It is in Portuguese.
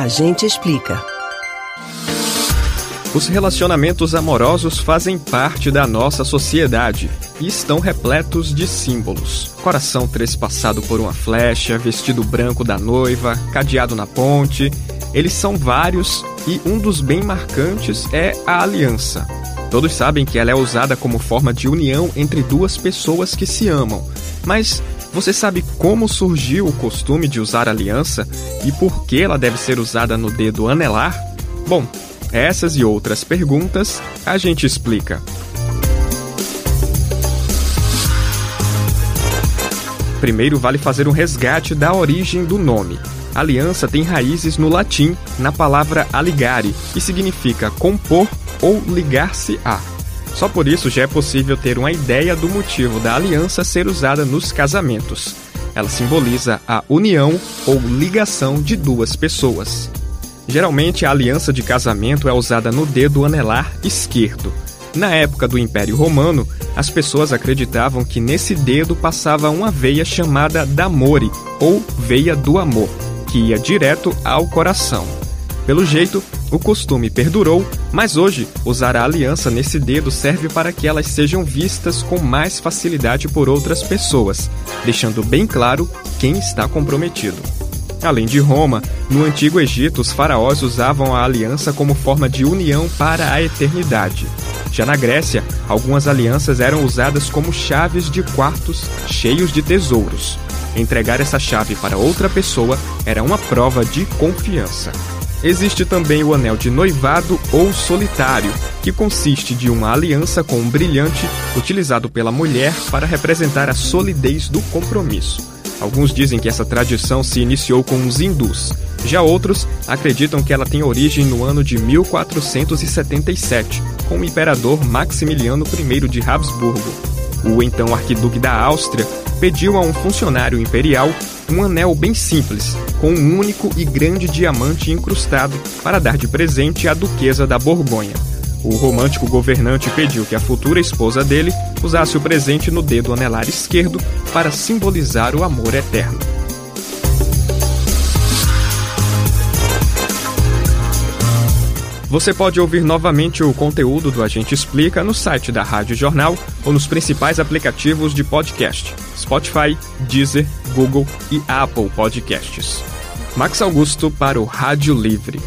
A gente explica. Os relacionamentos amorosos fazem parte da nossa sociedade e estão repletos de símbolos. Coração trespassado por uma flecha, vestido branco da noiva, cadeado na ponte. Eles são vários e um dos bem marcantes é a aliança. Todos sabem que ela é usada como forma de união entre duas pessoas que se amam. Mas você sabe como surgiu o costume de usar aliança e por que ela deve ser usada no dedo anelar? Bom, essas e outras perguntas a gente explica. Primeiro vale fazer um resgate da origem do nome. Aliança tem raízes no latim, na palavra aligare, que significa compor ou ligar-se a. Só por isso já é possível ter uma ideia do motivo da aliança ser usada nos casamentos. Ela simboliza a união ou ligação de duas pessoas. Geralmente, a aliança de casamento é usada no dedo anelar esquerdo. Na época do Império Romano, as pessoas acreditavam que nesse dedo passava uma veia chamada damore, ou veia do amor, que ia direto ao coração. Pelo jeito, o costume perdurou, mas hoje usar a aliança nesse dedo serve para que elas sejam vistas com mais facilidade por outras pessoas, deixando bem claro quem está comprometido. Além de Roma, no Antigo Egito, os faraós usavam a aliança como forma de união para a eternidade. Já na Grécia, algumas alianças eram usadas como chaves de quartos cheios de tesouros. Entregar essa chave para outra pessoa era uma prova de confiança. Existe também o anel de noivado ou solitário, que consiste de uma aliança com um brilhante utilizado pela mulher para representar a solidez do compromisso. Alguns dizem que essa tradição se iniciou com os hindus. Já outros acreditam que ela tem origem no ano de 1477, com o imperador Maximiliano I de Habsburgo. O então arquiduque da Áustria pediu a um funcionário imperial um anel bem simples, com um único e grande diamante incrustado, para dar de presente à duquesa da Borgonha. O romântico governante pediu que a futura esposa dele usasse o presente no dedo anelar esquerdo para simbolizar o amor eterno. Você pode ouvir novamente o conteúdo do Agente Explica no site da Rádio Jornal ou nos principais aplicativos de podcast: Spotify, Deezer, Google e Apple Podcasts. Max Augusto para o Rádio Livre.